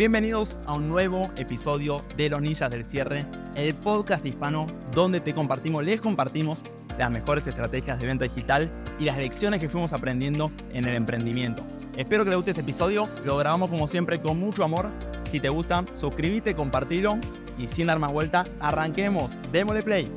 Bienvenidos a un nuevo episodio de Los Ninjas del Cierre, el podcast hispano donde te compartimos, les compartimos las mejores estrategias de venta digital y las lecciones que fuimos aprendiendo en el emprendimiento. Espero que les guste este episodio, lo grabamos como siempre con mucho amor. Si te gusta, suscríbete, compartilo y sin dar más vuelta, arranquemos, démosle play.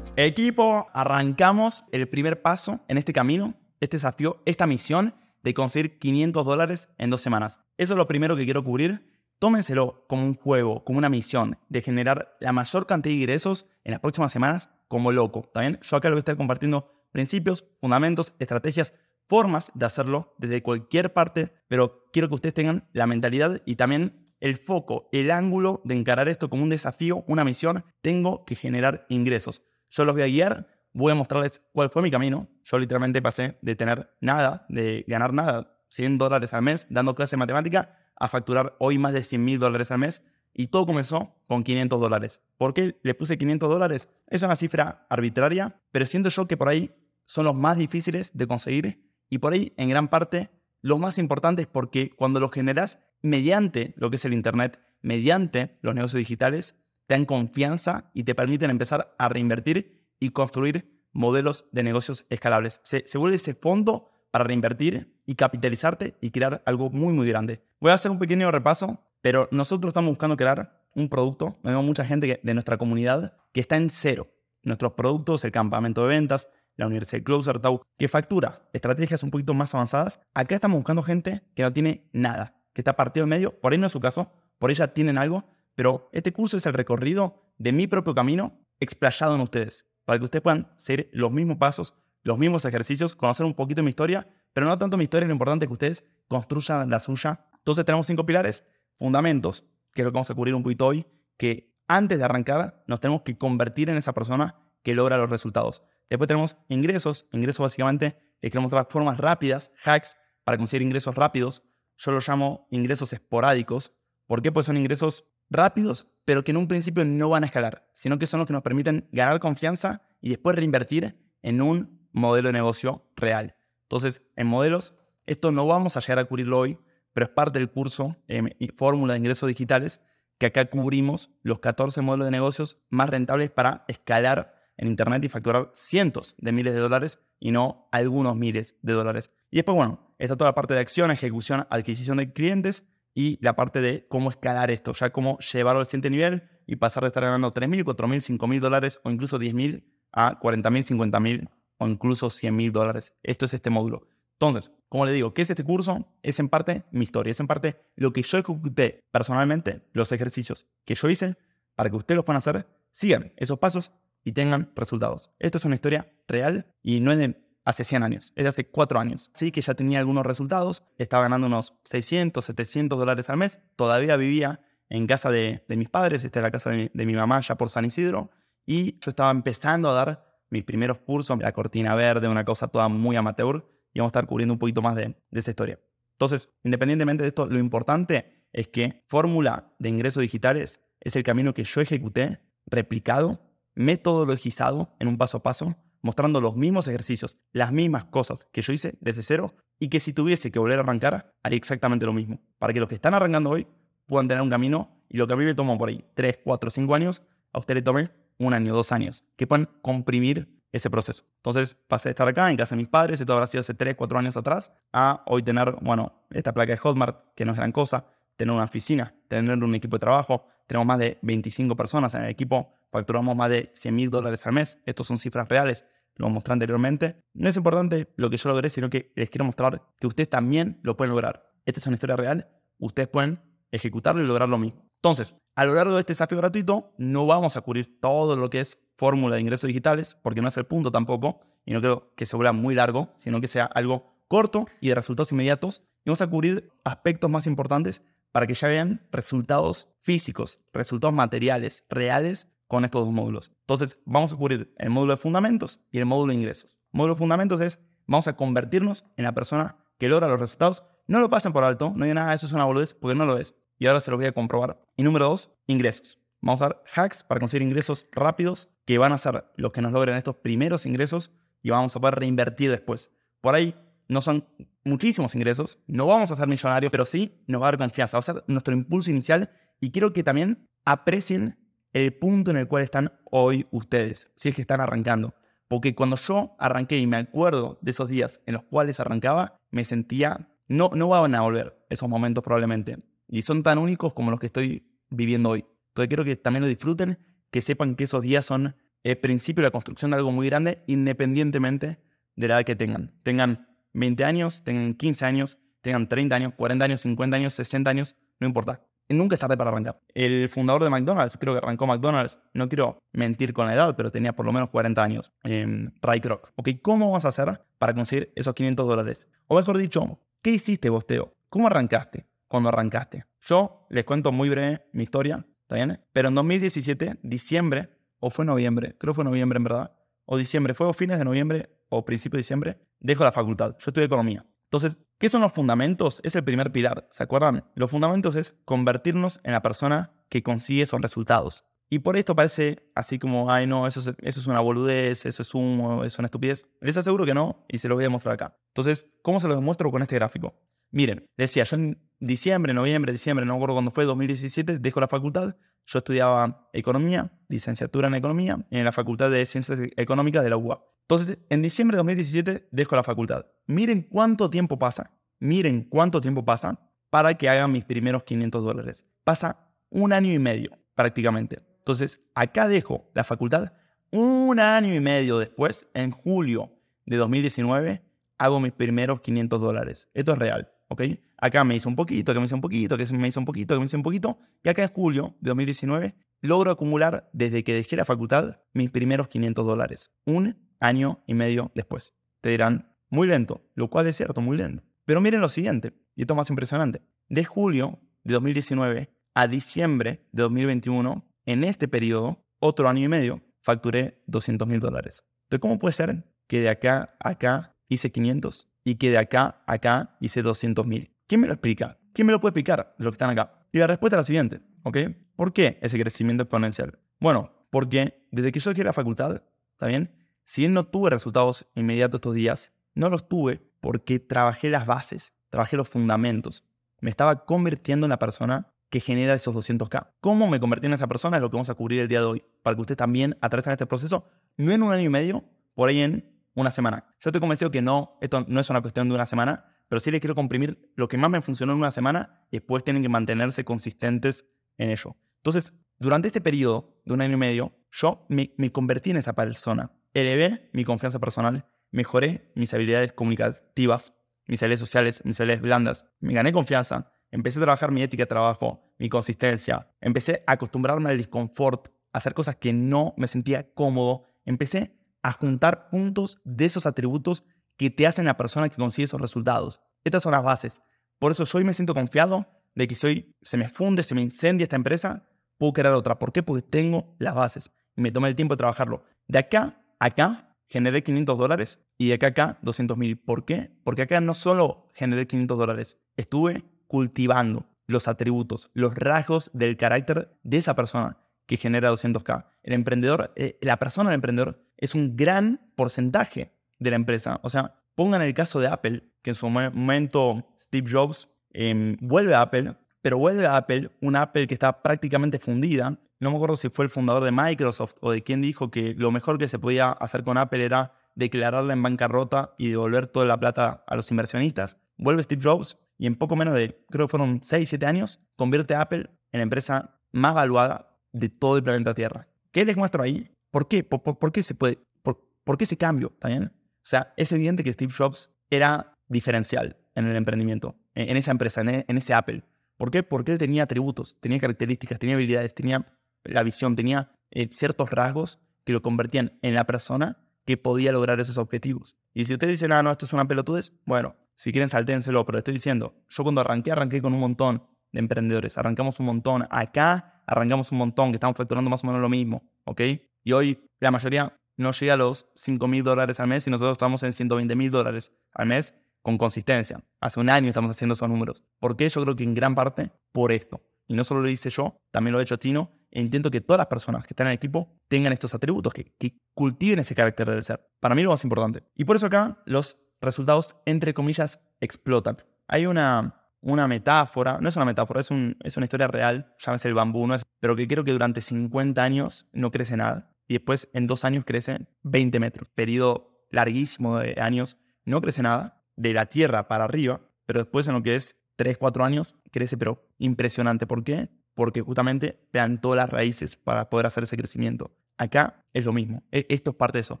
Equipo, arrancamos el primer paso en este camino, este desafío, esta misión de conseguir 500 dólares en dos semanas. Eso es lo primero que quiero cubrir. Tómenselo como un juego, como una misión de generar la mayor cantidad de ingresos en las próximas semanas como loco. También yo acá les voy a estar compartiendo principios, fundamentos, estrategias, formas de hacerlo desde cualquier parte, pero quiero que ustedes tengan la mentalidad y también el foco, el ángulo de encarar esto como un desafío, una misión. Tengo que generar ingresos. Yo los voy a guiar voy a mostrarles cuál fue mi camino. Yo literalmente pasé de tener nada, de ganar nada, 100 dólares al mes dando clase de matemática, a facturar hoy más de 100 mil dólares al mes. Y todo comenzó con 500 dólares. ¿Por qué le puse 500 dólares? Es una cifra arbitraria, pero siento yo que por ahí son los más difíciles de conseguir y por ahí en gran parte los más importantes porque cuando los generas mediante lo que es el Internet, mediante los negocios digitales, te dan confianza y te permiten empezar a reinvertir y construir modelos de negocios escalables. Se, vuelve ese fondo para reinvertir y capitalizarte y crear algo muy, muy grande. Voy a hacer un pequeño repaso, pero nosotros estamos buscando crear un producto. Vemos mucha gente de nuestra comunidad que está en cero. Nuestros productos, el campamento de ventas, la Universidad Closer Talk, que factura estrategias un poquito más avanzadas. Acá estamos buscando gente que no tiene nada, que está partido en medio. Por ahí no es su caso, por ella tienen algo, pero este curso es el recorrido de mi propio camino explayado en ustedes para que ustedes puedan seguir los mismos pasos, los mismos ejercicios, conocer un poquito mi historia, pero no tanto mi historia, lo importante es que ustedes construyan la suya. Entonces tenemos cinco pilares, fundamentos, que es lo que vamos a cubrir un poquito hoy, que antes de arrancar nos tenemos que convertir en esa persona que logra los resultados. Después tenemos ingresos, ingresos básicamente, les quiero mostrar formas rápidas, hacks para conseguir ingresos rápidos. Yo los llamo ingresos esporádicos. ¿Por qué? Pues son ingresos rápidos, pero que en un principio no van a escalar, sino que son los que nos permiten ganar confianza y después reinvertir en un modelo de negocio real. Entonces, en modelos, esto no vamos a llegar a cubrirlo hoy, pero es parte del curso eh, Fórmula de Ingresos Digitales, que acá cubrimos los 14 modelos de negocios más rentables para escalar en Internet y facturar cientos de miles de dólares y no algunos miles de dólares. Y después, bueno, está toda la parte de acción, ejecución, adquisición de clientes, y la parte de cómo escalar esto, ya cómo llevarlo al siguiente nivel y pasar de estar ganando 3.000, 4.000, 5.000 dólares o incluso 10.000 a 40.000, 50.000 o incluso 100.000 dólares. Esto es este módulo. Entonces, como le digo, ¿qué es este curso? Es en parte mi historia, es en parte lo que yo ejecuté personalmente, los ejercicios que yo hice para que ustedes los puedan hacer, sigan esos pasos y tengan resultados. Esto es una historia real y no es de hace 100 años, es de hace 4 años. Sí que ya tenía algunos resultados, estaba ganando unos 600, 700 dólares al mes, todavía vivía en casa de, mis padres, esta es la casa de mi, mamá ya por San Isidro, y yo estaba empezando a dar mis primeros cursos, la cortina verde, una cosa toda muy amateur, y vamos a estar cubriendo un poquito más de, de esa historia. Entonces, independientemente de esto, lo importante es que fórmula de ingresos digitales es el camino que yo ejecuté, replicado, metodologizado en un paso a paso, mostrando los mismos ejercicios, las mismas cosas que yo hice desde cero y que si tuviese que volver a arrancar, haría exactamente lo mismo. Para que los que están arrancando hoy puedan tener un camino y lo que a mí me tomó por ahí 3, 4, 5 años, a usted le tome un año, dos años, que puedan comprimir ese proceso. Entonces pasé de estar acá en casa de mis padres, esto habrá sido hace 3, 4 años atrás, a hoy tener, bueno, esta placa de Hotmart, que no es gran cosa, tener una oficina, tener un equipo de trabajo, tenemos más de 25 personas en el equipo, facturamos más de 100 mil dólares al mes. Estos son cifras reales, lo mostré anteriormente. No es importante lo que yo logré, sino que les quiero mostrar que ustedes también lo pueden lograr. Esta es una historia real, ustedes pueden ejecutarlo y lograr lo mismo. Entonces, a lo largo de este desafío gratuito, no vamos a cubrir todo lo que es fórmula de ingresos digitales, porque no es el punto tampoco, y no creo que se vuelva muy largo, sino que sea algo corto y de resultados inmediatos. Y vamos a cubrir aspectos más importantes para que ya vean resultados físicos, resultados materiales, reales con estos dos módulos. Entonces, vamos a cubrir el módulo de fundamentos y el módulo de ingresos. Módulo de fundamentos es, vamos a convertirnos en la persona que logra los resultados. No lo pasen por alto, no hay nada, eso es una boludez, porque no lo es. Y ahora se lo voy a comprobar. Y número dos, ingresos. Vamos a dar hacks para conseguir ingresos rápidos que van a ser los que nos logren estos primeros ingresos y vamos a poder reinvertir después. Por ahí no son muchísimos ingresos, no vamos a ser millonarios, pero sí nos va a dar confianza, va a ser nuestro impulso inicial y quiero que también aprecien el punto en el cual están hoy ustedes, si es que están arrancando. Porque cuando yo arranqué y me acuerdo de esos días en los cuales arrancaba, me sentía, no, no van a volver esos momentos probablemente. Y son tan únicos como los que estoy viviendo hoy. Entonces quiero que también lo disfruten, que sepan que esos días son el principio de la construcción de algo muy grande, independientemente de la edad que tengan. Tengan 20 años, tengan 15 años, tengan 30 años, 40 años, 50 años, 60 años, no importa. Nunca es tarde para arrancar. El fundador de McDonald's, creo que arrancó McDonald's, no quiero mentir con la edad, pero tenía por lo menos 40 años. Eh, Ray Kroc. Ok, ¿cómo vas a hacer para conseguir esos 500 dólares? O mejor dicho, ¿qué hiciste vos, Teo? ¿Cómo arrancaste cuando arrancaste? Yo les cuento muy breve mi historia, ¿está bien? Pero en 2017, diciembre, o fue noviembre, creo fue noviembre en verdad, o diciembre, fue fines de noviembre o principio de diciembre, dejo la facultad. Yo estudié economía. Entonces, ¿qué son los fundamentos? Es el primer pilar, ¿se acuerdan? Los fundamentos es convertirnos en la persona que consigue esos resultados. Y por esto parece así como, ay no, eso es, eso es una boludez, eso es humo, eso es una estupidez. Les aseguro que no y se lo voy a mostrar acá. Entonces, ¿cómo se lo demuestro con este gráfico? Miren, decía, yo en diciembre, noviembre, diciembre, no me acuerdo cuándo fue, 2017, dejo la facultad. Yo estudiaba economía, licenciatura en economía, en la Facultad de Ciencias Económicas de la UBA. Entonces, en diciembre de 2017 dejo la facultad. Miren cuánto tiempo pasa, miren cuánto tiempo pasa para que hagan mis primeros 500 dólares. Pasa un año y medio prácticamente. Entonces, acá dejo la facultad. Un año y medio después, en julio de 2019, hago mis primeros 500 dólares. Esto es real, ¿ok? Acá me hice un poquito, acá me hice un poquito, acá me hice un poquito, acá me hice un poquito. Y acá en julio de 2019 logro acumular desde que dejé la facultad mis primeros 500 dólares. Un año y medio después. Te dirán, muy lento, lo cual es cierto, muy lento. Pero miren lo siguiente, y esto es más impresionante. De julio de 2019 a diciembre de 2021, en este periodo, otro año y medio, facturé 200 mil dólares. Entonces, ¿cómo puede ser que de acá a acá hice 500 y que de acá a acá hice 200 mil? ¿Quién me lo explica? ¿Quién me lo puede explicar de los que están acá? Y la respuesta es la siguiente, ¿ok? ¿Por qué ese crecimiento exponencial? Bueno, porque desde que yo dejé la facultad, ¿está bien? Si bien no tuve resultados inmediatos estos días, no los tuve porque trabajé las bases, trabajé los fundamentos. Me estaba convirtiendo en la persona que genera esos 200k. ¿Cómo me convertí en esa persona? Es lo que vamos a cubrir el día de hoy, para que ustedes también atravesen este proceso, no en un año y medio, por ahí en una semana. Yo estoy convencido que no, esto no es una cuestión de una semana, pero sí les quiero comprimir lo que más me funcionó en una semana y después tienen que mantenerse consistentes en ello. Entonces, durante este periodo de un año y medio, yo me, convertí en esa persona elevé mi confianza personal, mejoré mis habilidades comunicativas, mis habilidades sociales, mis habilidades blandas, me gané confianza, empecé a trabajar mi ética de trabajo, mi consistencia, empecé a acostumbrarme al disconfort, a hacer cosas que no me sentía cómodo, empecé a juntar puntos de esos atributos que te hacen la persona que consigue esos resultados. Estas son las bases. Por eso yo hoy me siento confiado de que si hoy se me funde, se me incendia esta empresa, puedo crear otra. ¿Por qué? Porque tengo las bases y me tomé el tiempo de trabajarlo. De acá acá generé 500 dólares y de acá acá 200 mil. ¿Por qué? Porque acá no solo generé 500 dólares, estuve cultivando los atributos, los rasgos del carácter de esa persona que genera 200k. El emprendedor, eh, la persona del emprendedor es un gran porcentaje de la empresa. O sea, pongan el caso de Apple, que en su momento Steve Jobs em, vuelve a Apple, pero vuelve a Apple, una Apple que está prácticamente fundida, no me acuerdo si fue el fundador de Microsoft o de quien dijo que lo mejor que se podía hacer con Apple era declararla en bancarrota y devolver toda la plata a los inversionistas. Vuelve Steve Jobs y en poco menos de, creo que fueron 6, 7 años, convierte a Apple en la empresa más valuada de todo el planeta Tierra. ¿Qué les muestro ahí? ¿Por qué? ¿Por, qué se puede? Por, qué ese cambio? ¿También? O sea, es evidente que Steve Jobs era diferencial en el emprendimiento, en, esa empresa, en, en ese Apple. ¿Por qué? Porque él tenía atributos, tenía características, tenía habilidades, tenía la visión, tenía eh, ciertos rasgos que lo convertían en la persona que podía lograr esos objetivos. Y si ustedes dicen, ah, no, esto es una pelotudez, bueno, si quieren salténselo, pero estoy diciendo, yo cuando arranqué, arranqué con un montón de emprendedores, arrancamos un montón, acá arrancamos un montón, que estamos facturando más o menos lo mismo, ¿ok? Y hoy la mayoría no llega a los 5 mil dólares al mes y nosotros estamos en 120 mil dólares al mes con consistencia. Hace un año estamos haciendo esos números. ¿Por qué? Yo creo que en gran parte por esto. Y no solo lo hice yo, también lo ha hecho Tino e intento que todas las personas que están en el equipo tengan estos atributos, que, cultiven ese carácter del ser. Para mí lo más importante. Y por eso acá los resultados, entre comillas, explotan. Hay una, una metáfora, no es una metáfora, es, un, es una historia real, llámese el bambú, no es, pero que creo que durante 50 años no crece nada y después en dos años crece 20 metros. Periodo larguísimo de años, no crece nada, de la tierra para arriba, pero después en lo que es 3, 4 años crece, pero impresionante. ¿Por qué? Porque justamente plantó las raíces para poder hacer ese crecimiento. Acá es lo mismo. E, esto es parte de eso.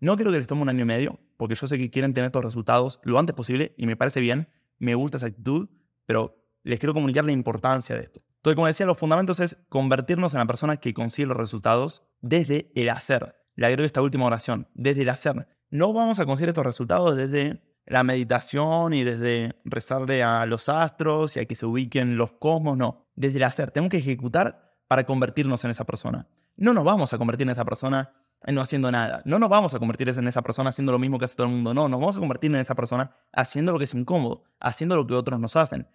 No quiero que les tome un año y medio, porque yo sé que quieren tener estos resultados lo antes posible y me parece bien, me gusta esa actitud, pero les quiero comunicar la importancia de esto. Entonces, como decía, los fundamentos es convertirnos en la persona que consigue los resultados desde el hacer. Le agrego esta última oración, desde el hacer. No vamos a conseguir estos resultados desde la meditación y desde rezarle a los astros y a que se ubiquen los cosmos, no. Desde el hacer. Tenemos que ejecutar para convertirnos en esa persona. No nos vamos a convertir en esa persona no haciendo nada. No nos vamos a convertir en esa persona haciendo lo mismo que hace todo el mundo. No, nos vamos a convertir en esa persona haciendo lo que es incómodo, haciendo lo que otros nos hacen,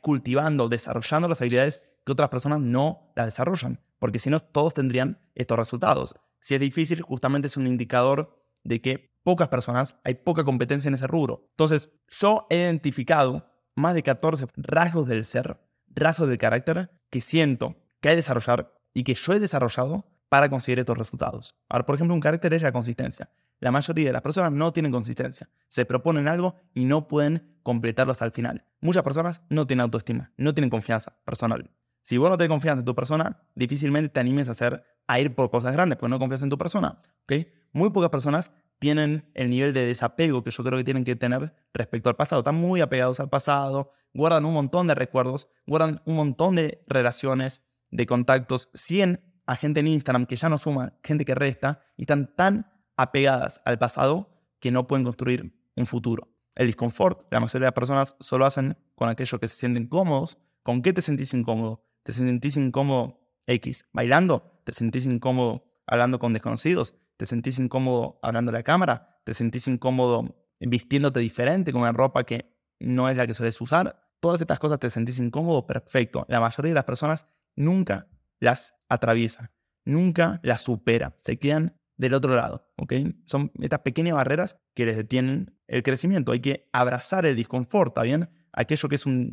cultivando, desarrollando las habilidades que otras personas no las desarrollan. Porque si no, todos tendrían estos resultados. Si es difícil, justamente es un indicador de que pocas personas, hay poca competencia en ese rubro. Entonces, yo he identificado más de 14 rasgos del ser, rasgos del carácter que siento que hay que desarrollar y que yo he desarrollado para conseguir estos resultados. Ahora, por ejemplo, un carácter es la consistencia. La mayoría de las personas no tienen consistencia. Se proponen algo y no pueden completarlo hasta el final. Muchas personas no tienen autoestima, no tienen confianza personal. Si vos no tenés confianza en tu persona, difícilmente te animes a hacer a ir por cosas grandes, porque no confías en tu persona. ¿okay? Muy pocas personas tienen el nivel de desapego que yo creo que tienen que tener respecto al pasado. Están muy apegados al pasado, guardan un montón de recuerdos, guardan un montón de relaciones, de contactos, 100 a gente en Instagram que ya no suma, gente que resta, y están tan apegadas al pasado que no pueden construir un futuro. El disconfort, la mayoría de las personas solo hacen con aquello que se sienten cómodos. ¿Con qué te sentís incómodo? ¿Te sentís incómodo X bailando? ¿Te sentís incómodo hablando con desconocidos? ¿Te sentís incómodo hablando a la cámara? ¿Te sentís incómodo vistiéndote diferente con una ropa que no es la que sueles usar? Todas estas cosas te sentís incómodo, perfecto. La mayoría de las personas nunca las atraviesa, nunca las supera, se quedan del otro lado, ¿ok? Son estas pequeñas barreras que les detienen el crecimiento. Hay que abrazar el disconfort, ¿está bien? Aquello que es un,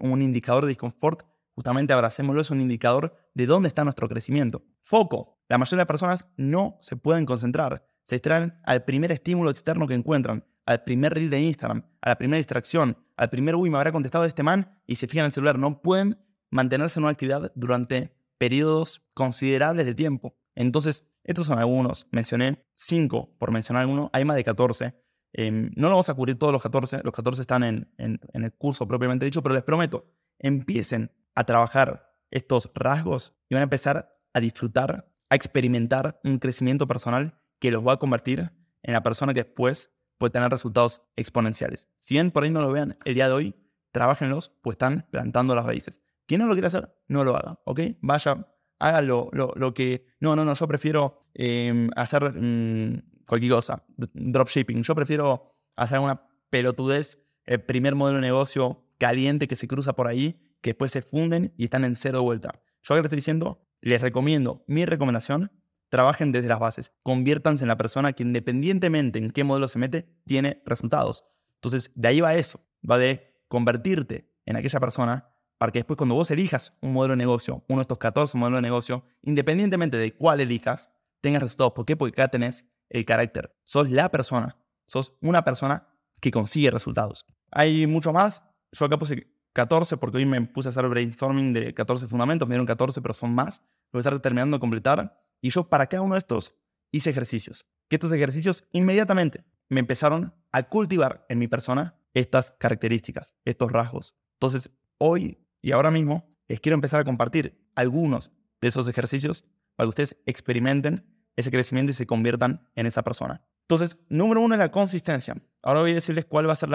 indicador de disconfort, justamente abracémoslo, es un indicador de dónde está nuestro crecimiento. Foco. La mayoría de personas no se pueden concentrar. Se extraen al primer estímulo externo que encuentran, al primer reel de Instagram, a la primera distracción, al primer, uy, me habrá contestado este man y se fijan en el celular. No pueden mantenerse en una actividad durante periodos considerables de tiempo. Entonces, estos son algunos. Mencioné 5 por mencionar algunos. Hay más de 14. Em, no lo vamos a cubrir todos los 14. Los 14 están en, el curso propiamente dicho, pero les prometo, empiecen a trabajar estos rasgos y van a empezar a disfrutar, a experimentar un crecimiento personal que los va a convertir en la persona que después puede tener resultados exponenciales. Si bien por ahí no lo vean el día de hoy, trabajenlos, pues están plantando las raíces. Quien no lo quiere hacer, no lo haga, ¿ok? Vaya, haga lo, que... No, no, no, yo prefiero em, hacer mm, cualquier cosa, dropshipping. Yo prefiero hacer una pelotudez, el primer modelo de negocio caliente que se cruza por ahí, que después se funden y están en cero vuelta. Yo les estoy diciendo, les recomiendo, mi recomendación, trabajen desde las bases, conviértanse en la persona que independientemente en qué modelo se mete, tiene resultados. Entonces, de ahí va eso, va de convertirte en aquella persona para que después cuando vos elijas un modelo de negocio, uno de estos 14 modelos de negocio, independientemente de cuál elijas, tengas resultados. ¿Por qué? Porque acá tenés el carácter. Sos la persona. Sos una persona que consigue resultados. Hay mucho más. Yo acá puse 14 porque hoy me puse a hacer brainstorming de 14 fundamentos. Me dieron 14, pero son más. Lo voy a estar terminando de completar. Y yo para cada uno de estos hice ejercicios. Que estos ejercicios inmediatamente me empezaron a cultivar en mi persona estas características, estos rasgos. Entonces, hoy y ahora mismo les quiero empezar a compartir algunos de esos ejercicios para que ustedes experimenten ese crecimiento y se conviertan en esa persona. Entonces, número uno es la consistencia. Ahora voy a decirles cuál va a ser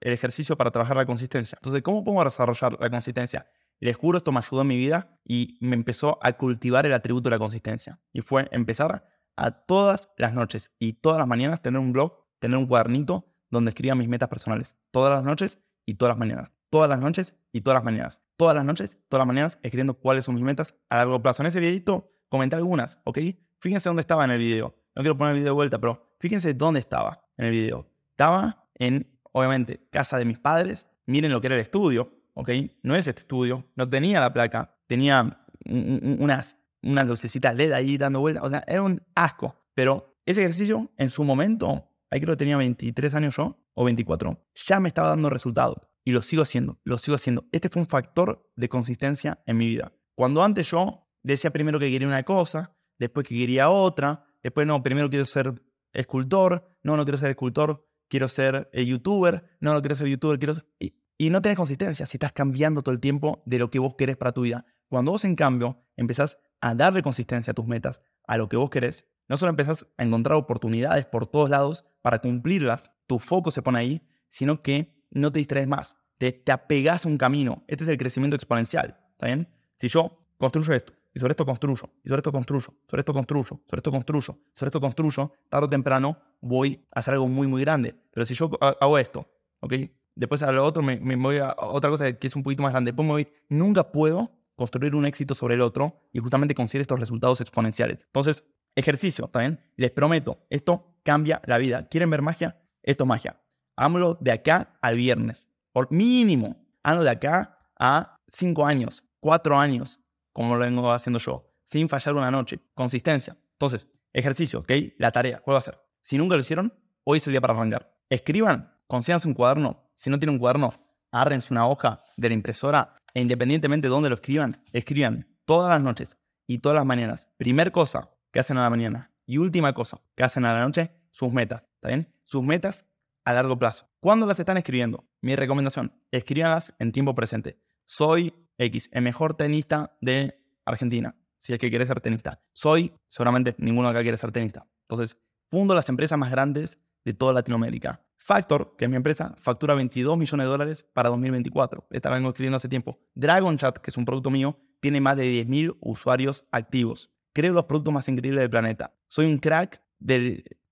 el ejercicio para trabajar la consistencia. Entonces, ¿cómo puedo desarrollar la consistencia? Les juro, esto me ayudó en mi vida y me empezó a cultivar el atributo de la consistencia. Y fue empezar a todas las noches y todas las mañanas tener un blog, tener un cuadernito donde escriba mis metas personales. Todas las noches y todas las mañanas. Todas las noches y todas las mañanas. Todas las noches, todas las mañanas, escribiendo cuáles son mis metas a largo plazo. En ese videito comenté algunas, ¿ok? Fíjense dónde estaba en el video. No quiero poner el video de vuelta, pero fíjense dónde estaba en el video. Estaba en obviamente, casa de mis padres. Miren lo que era el estudio, ¿ok? No es este estudio, no tenía la placa, tenía unas, unas lucecitas LED ahí dando vueltas, o sea, era un asco. Pero ese ejercicio, en su momento, ahí creo que tenía 23 años yo, o 24, ya me estaba dando resultado. Y lo sigo haciendo, lo sigo haciendo. Este fue un factor de consistencia en mi vida. Cuando antes yo decía primero que quería una cosa, después que quería otra, después no, primero quiero ser escultor, no, no quiero ser escultor, quiero ser eh, youtuber, no, no quiero ser youtuber, quiero Y, y no tienes consistencia si estás cambiando todo el tiempo de lo que vos querés para tu vida. Cuando vos, en cambio, empezás a darle consistencia a tus metas, a lo que vos querés, no solo empezás a encontrar oportunidades por todos lados para cumplirlas, tu foco se pone ahí, sino que no te distraes más, te, te apegas a un camino. Este es el crecimiento exponencial, ¿está bien? Si yo construyo esto, y sobre esto construyo, y sobre esto construyo, sobre esto construyo, sobre esto construyo, sobre esto construyo, tarde o temprano voy a hacer algo muy, muy grande. Pero si yo hago esto, ¿ok? Después a lo otro me, me voy a otra cosa que es un poquito más grande. Después me voy, nunca puedo construir un éxito sobre el otro y justamente conseguir estos resultados exponenciales. Entonces, ejercicio, ¿también? Les prometo, esto cambia la vida. ¿Quieren ver magia? Esto es magia. Háganlo de acá al viernes. Por mínimo, háganlo de acá a cinco años, cuatro años, como lo vengo haciendo yo, sin fallar una noche. Consistencia. Entonces, ejercicio, ¿ok? La tarea, ¿cuál va a ser? Si nunca lo hicieron, hoy es el día para arrancar. Escriban, consíganse un cuaderno. Si no tienen un cuaderno, agárrense una hoja de la impresora e independientemente de dónde lo escriban, escriban todas las noches y todas las mañanas. Primer cosa que hacen a la mañana y última cosa que hacen a la noche, sus metas. ¿Está bien? Sus metas a largo plazo. ¿Cuándo las están escribiendo? Mi recomendación, escríbanlas en tiempo presente. Soy X, el mejor tenista de Argentina, si es que quiere ser tenista. Soy, seguramente ninguno acá quiere ser tenista. Entonces, fundo las empresas más grandes de toda Latinoamérica. Factor, que es mi empresa, factura 22 millones de dólares para 2024. Esta vengo escribiendo hace tiempo. Dragon Chat, que es un producto mío, tiene más de 10.000 usuarios activos. Creo los productos más increíbles del planeta. Soy un crack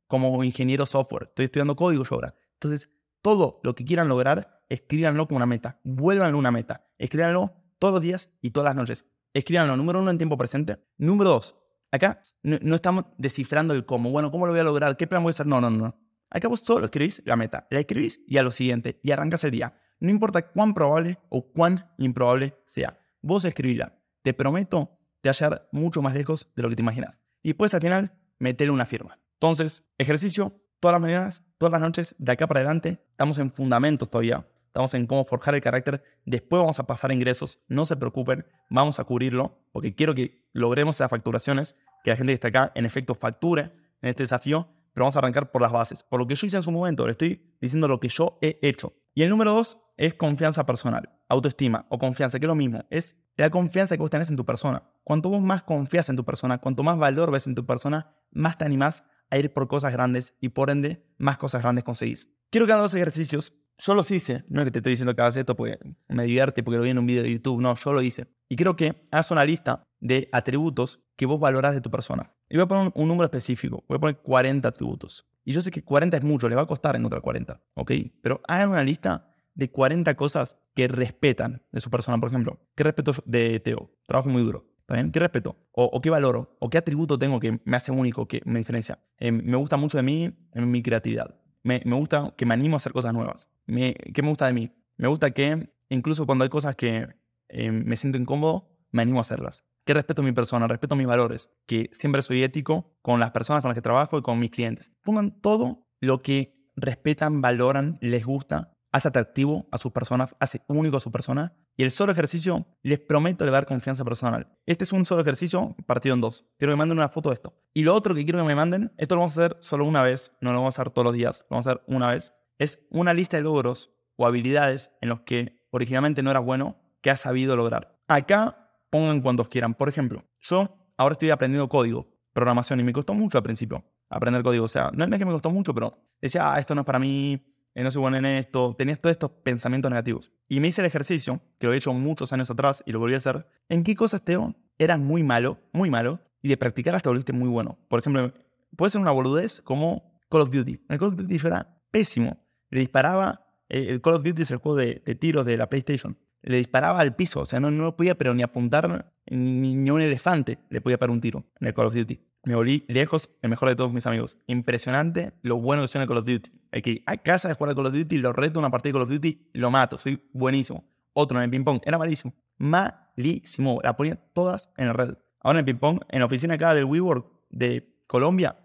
como ingeniero software. Estoy estudiando código yo ahora. Entonces, todo lo que quieran lograr, escríbanlo como una meta. Vuélvanlo una meta. Escríbanlo todos los días y todas las noches. Escríbanlo, número uno, en tiempo presente. Número dos, acá no, estamos descifrando el cómo. Bueno, ¿cómo lo voy a lograr? ¿Qué plan voy a hacer? No, no, no. Acá vos solo escribís la meta, la escribís y a lo siguiente, y arrancas el día. No importa cuán probable o cuán improbable sea. Vos escribirla. Te prometo te hallar mucho más lejos de lo que te imaginas. Y después al final, meterle una firma. Entonces, ejercicio todas las mañanas, todas las noches, de acá para adelante. Estamos en fundamentos todavía estamos en cómo forjar el carácter, después vamos a pasar a ingresos, no se preocupen, vamos a cubrirlo, porque quiero que logremos esas facturaciones, que la gente que está acá en efecto facture en este desafío, pero vamos a arrancar por las bases, por lo que yo hice en su momento, le estoy diciendo lo que yo he hecho. Y el número dos es confianza personal, autoestima o confianza, que es lo mismo, es la confianza que vos tenés en tu persona. Cuanto vos más confías en tu persona, cuanto más valor ves en tu persona, más te animás a ir por cosas grandes y por ende más cosas grandes conseguís. Quiero que hagan dos ejercicios yo los hice, no es que te estoy diciendo que hagas esto porque me divierte, porque lo vi en un video de YouTube, no, yo lo hice. Y creo que hagas una lista de atributos que vos valorás de tu persona. Y voy a poner un, número específico, voy a poner 40 atributos. Y yo sé que 40 es mucho, les va a costar encontrar 40, ¿ok? Pero hagan una lista de 40 cosas que respetan de su persona, por ejemplo. ¿Qué respeto de Teo? Trabajo muy duro. ¿Está bien? ¿Qué respeto? O, qué valoro? ¿O qué atributo tengo que me hace único, que me diferencia? Eh, me gusta mucho de mí, mi creatividad. Me, me, gusta que me animo a hacer cosas nuevas. Me, ¿Qué me gusta de mí? Me gusta que incluso cuando hay cosas que eh, me siento incómodo, me animo a hacerlas. Que respeto a mi persona, respeto mis valores, que siempre soy ético con las personas con las que trabajo y con mis clientes. Pongan todo lo que respetan, valoran, les gusta, hace atractivo a sus personas, hace único a su persona. Y el solo ejercicio, les prometo le dar confianza personal. Este es un solo ejercicio partido en dos. Quiero que me manden una foto de esto. Y lo otro que quiero que me manden, esto lo vamos a hacer solo una vez, no lo vamos a hacer todos los días, lo vamos a hacer una vez. Es una lista de logros o habilidades en los que originalmente no eras bueno, que has sabido lograr. Acá pongan cuantos quieran. Por ejemplo, yo ahora estoy aprendiendo código, programación, y me costó mucho al principio aprender código. O sea, no es que me costó mucho, pero decía, ah, esto no es para mí, eh, no soy bueno en esto. Tenía todos estos pensamientos negativos. Y me hice el ejercicio, que lo he hecho muchos años atrás y lo volví a hacer. ¿En qué cosas, Teo, eras muy malo, muy malo, y de practicar hasta volviste muy bueno. Por ejemplo, puede ser una boludez como Call of Duty. En Call of Duty yo era pésimo. Le disparaba, eh, el Call of Duty es el juego de tiros de la PlayStation. Le disparaba al piso, o sea, no, no podía pero ni apuntar ni, ni un elefante le podía parar un tiro en el Call of Duty. me volví lejos el mejor de todos mis amigos. Impresionante lo bueno que soy en el Call of Duty. El que a casa de jugar al Call of Duty, lo reto una partida de Call of Duty, lo mato. Soy buenísimo. Otro en el ping-pong, era malísimo. Malísimo. La ponía todas en el red. Ahora en el ping-pong, en la oficina acá del WeWork de Colombia,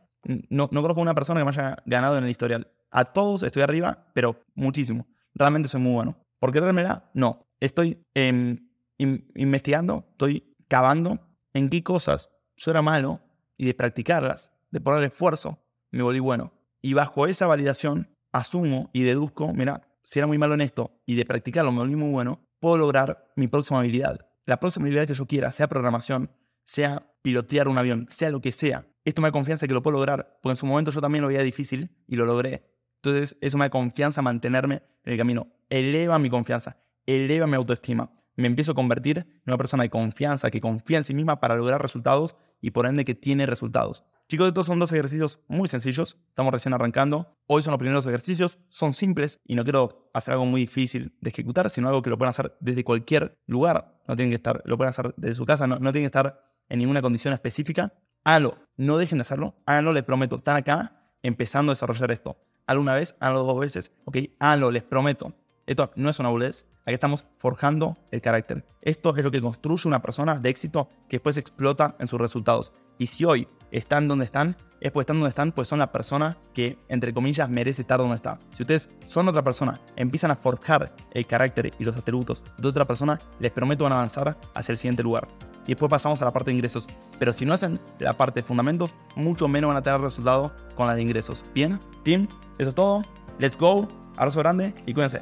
no, no conozco una persona que me haya ganado en el historial. A todos estoy arriba, pero muchísimo. Realmente soy muy bueno. ¿Por querérmela? No. Estoy em, investigando, estoy cavando en qué cosas yo era malo y de practicarlas, de poner esfuerzo, me volví bueno. Y bajo esa validación, asumo y deduzco, mira, si era muy malo en esto y de practicarlo me volví muy bueno, puedo lograr mi próxima habilidad. La próxima habilidad que yo quiera, sea programación, sea pilotear un avión, sea lo que sea. Esto me da confianza que lo puedo lograr, porque en su momento yo también lo veía difícil y lo logré. Entonces, eso me da confianza mantenerme en el camino. Eleva mi confianza, eleva mi autoestima. Me empiezo a convertir en una persona de confianza, que confía en sí misma para lograr resultados y por ende que tiene resultados. Chicos, estos son dos ejercicios muy sencillos. Estamos recién arrancando. Hoy son los primeros ejercicios. Son simples y no quiero hacer algo muy difícil de ejecutar, sino algo que lo pueden hacer desde cualquier lugar. No tienen que estar, lo pueden hacer desde su casa, no, no tienen que estar en ninguna condición específica. Háganlo. No dejen de hacerlo. Háganlo, les prometo. Están acá empezando a desarrollar esto. Háganlo una vez, háganlo dos veces. ¿Ok? Háganlo, les prometo. Esto no es una boludez. Aquí estamos forjando el carácter. Esto es lo que construye una persona de éxito que después explota en sus resultados. Y si hoy están donde están, es porque están donde están, pues son la persona que, entre comillas, merece estar donde está. Si ustedes son otra persona, empiezan a forjar el carácter y los atributos de otra persona, les prometo van a avanzar hacia el siguiente lugar. Y después pasamos a la parte de ingresos. Pero si no hacen la parte de fundamentos, mucho menos van a tener resultado con la de ingresos. Bien, team, eso es todo. Let's go. Abrazo grande y cuídense.